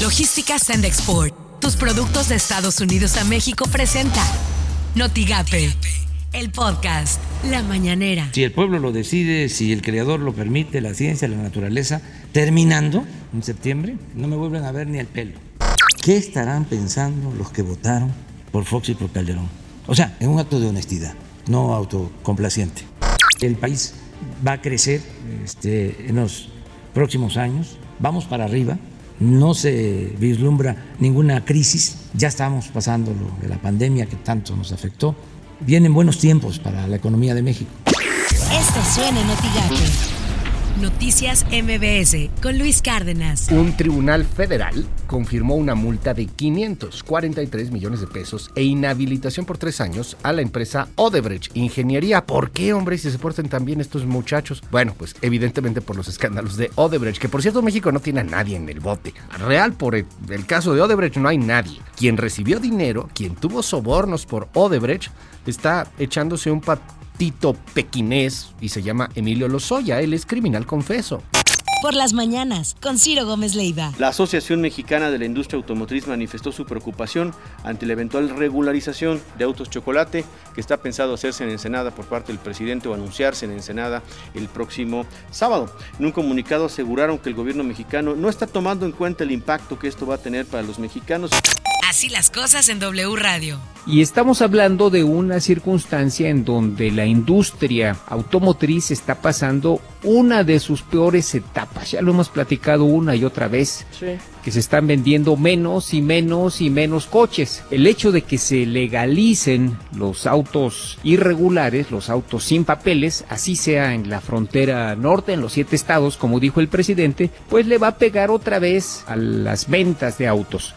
Logística Send Export. Tus productos de Estados Unidos a México presenta Notigape, el podcast La Mañanera. Si el pueblo lo decide, si el creador lo permite, la ciencia, la naturaleza, terminando en septiembre, no me vuelven a ver ni el pelo. ¿Qué estarán pensando los que votaron por Fox y por Calderón? O sea, en un acto de honestidad, no autocomplaciente. El país va a crecer este, en los próximos años, vamos para arriba, no se vislumbra ninguna crisis, ya estamos pasando lo de la pandemia que tanto nos afectó, vienen buenos tiempos para la economía de México. Noticias MBS con Luis Cárdenas. Un tribunal federal confirmó una multa de 543 millones de pesos e inhabilitación por tres años a la empresa Odebrecht Ingeniería. ¿Por qué, hombre, si se portan tan bien estos muchachos? Bueno, pues evidentemente por los escándalos de Odebrecht, que por cierto México no tiene a nadie en el bote. Real, por el, caso de Odebrecht no hay nadie. Quien recibió dinero, quien tuvo sobornos por Odebrecht, está echándose un pat Tito pequinés y se llama Emilio Lozoya. Él es criminal confeso. Por las mañanas, con Ciro Gómez Leiva. La Asociación Mexicana de la Industria Automotriz manifestó su preocupación ante la eventual regularización de autos chocolate que está pensado hacerse en Ensenada por parte del presidente o anunciarse en Ensenada el próximo sábado. En un comunicado aseguraron que el gobierno mexicano no está tomando en cuenta el impacto que esto va a tener para los mexicanos. Así las cosas en W Radio. Y estamos hablando de una circunstancia en donde la industria automotriz está pasando una de sus peores etapas. Ya lo hemos platicado una y otra vez. Que se están vendiendo menos y menos y menos coches. El hecho de que se legalicen los autos irregulares, los autos sin papeles, así sea en la frontera norte, en los siete estados, como dijo el presidente, pues le va a pegar otra vez a las ventas de autos.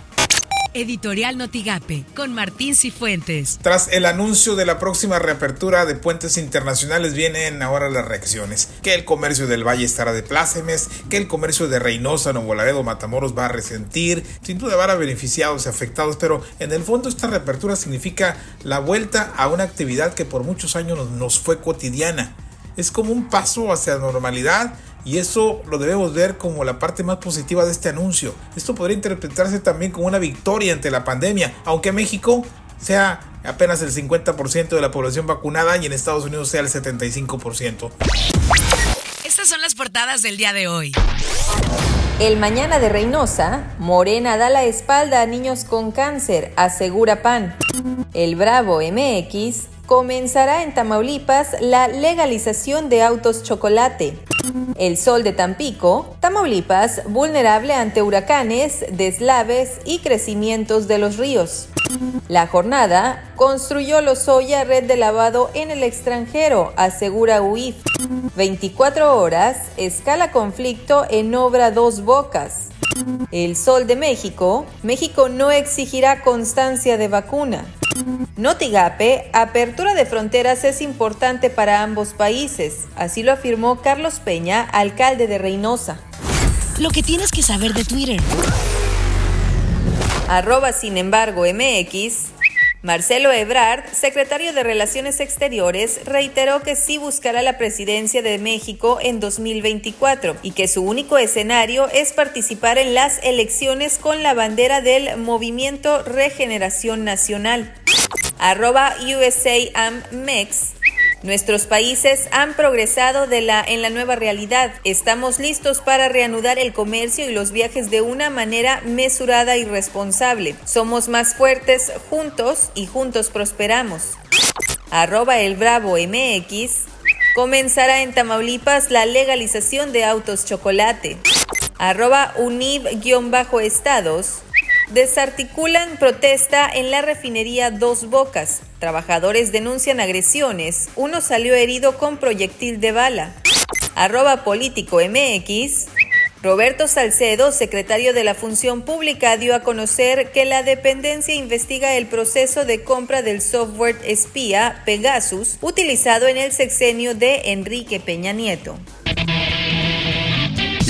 Editorial Notigape, con Martín Cifuentes. Tras el anuncio de la próxima reapertura de puentes internacionales, vienen ahora las reacciones. Que el comercio del Valle estará de plácemes, que el comercio de Reynosa, Nuevo Laredo, Matamoros va a resentir. Sin duda van a beneficiados y afectados, pero en el fondo esta reapertura significa la vuelta a una actividad que por muchos años nos fue cotidiana. Es como un paso hacia la normalidad y eso lo debemos ver como la parte más positiva de este anuncio. Esto podría interpretarse también como una victoria ante la pandemia, aunque México sea apenas el 50% de la población vacunada y en Estados Unidos sea el 75%. Estas son las portadas del día de hoy. El mañana de Reynosa, Morena da la espalda a niños con cáncer, asegura PAN. El Bravo MX comenzará en Tamaulipas la legalización de autos chocolate. El Sol de Tampico, Tamaulipas, vulnerable ante huracanes, deslaves y crecimientos de los ríos. La jornada construyó Lozoya red de lavado en el extranjero, asegura UIF. 24 horas, escala conflicto en obra Dos Bocas. El Sol de México, México no exigirá constancia de vacuna. Notigape, apertura de fronteras es importante para ambos países, así lo afirmó Carlos Peña, alcalde de Reynosa. Lo que tienes que saber de Twitter. Arroba sin embargo MX. Marcelo Ebrard, secretario de Relaciones Exteriores, reiteró que sí buscará la presidencia de México en 2024 y que su único escenario es participar en las elecciones con la bandera del Movimiento Regeneración Nacional arroba USAAMMEX. Nuestros países han progresado de la, en la nueva realidad. Estamos listos para reanudar el comercio y los viajes de una manera mesurada y responsable. Somos más fuertes juntos y juntos prosperamos. Arroba el Bravo MX. Comenzará en Tamaulipas la legalización de autos chocolate. Arroba UNIV-estados desarticulan protesta en la refinería Dos Bocas. Trabajadores denuncian agresiones. Uno salió herido con proyectil de bala. Arroba político MX. Roberto Salcedo, secretario de la Función Pública, dio a conocer que la dependencia investiga el proceso de compra del software espía Pegasus utilizado en el sexenio de Enrique Peña Nieto.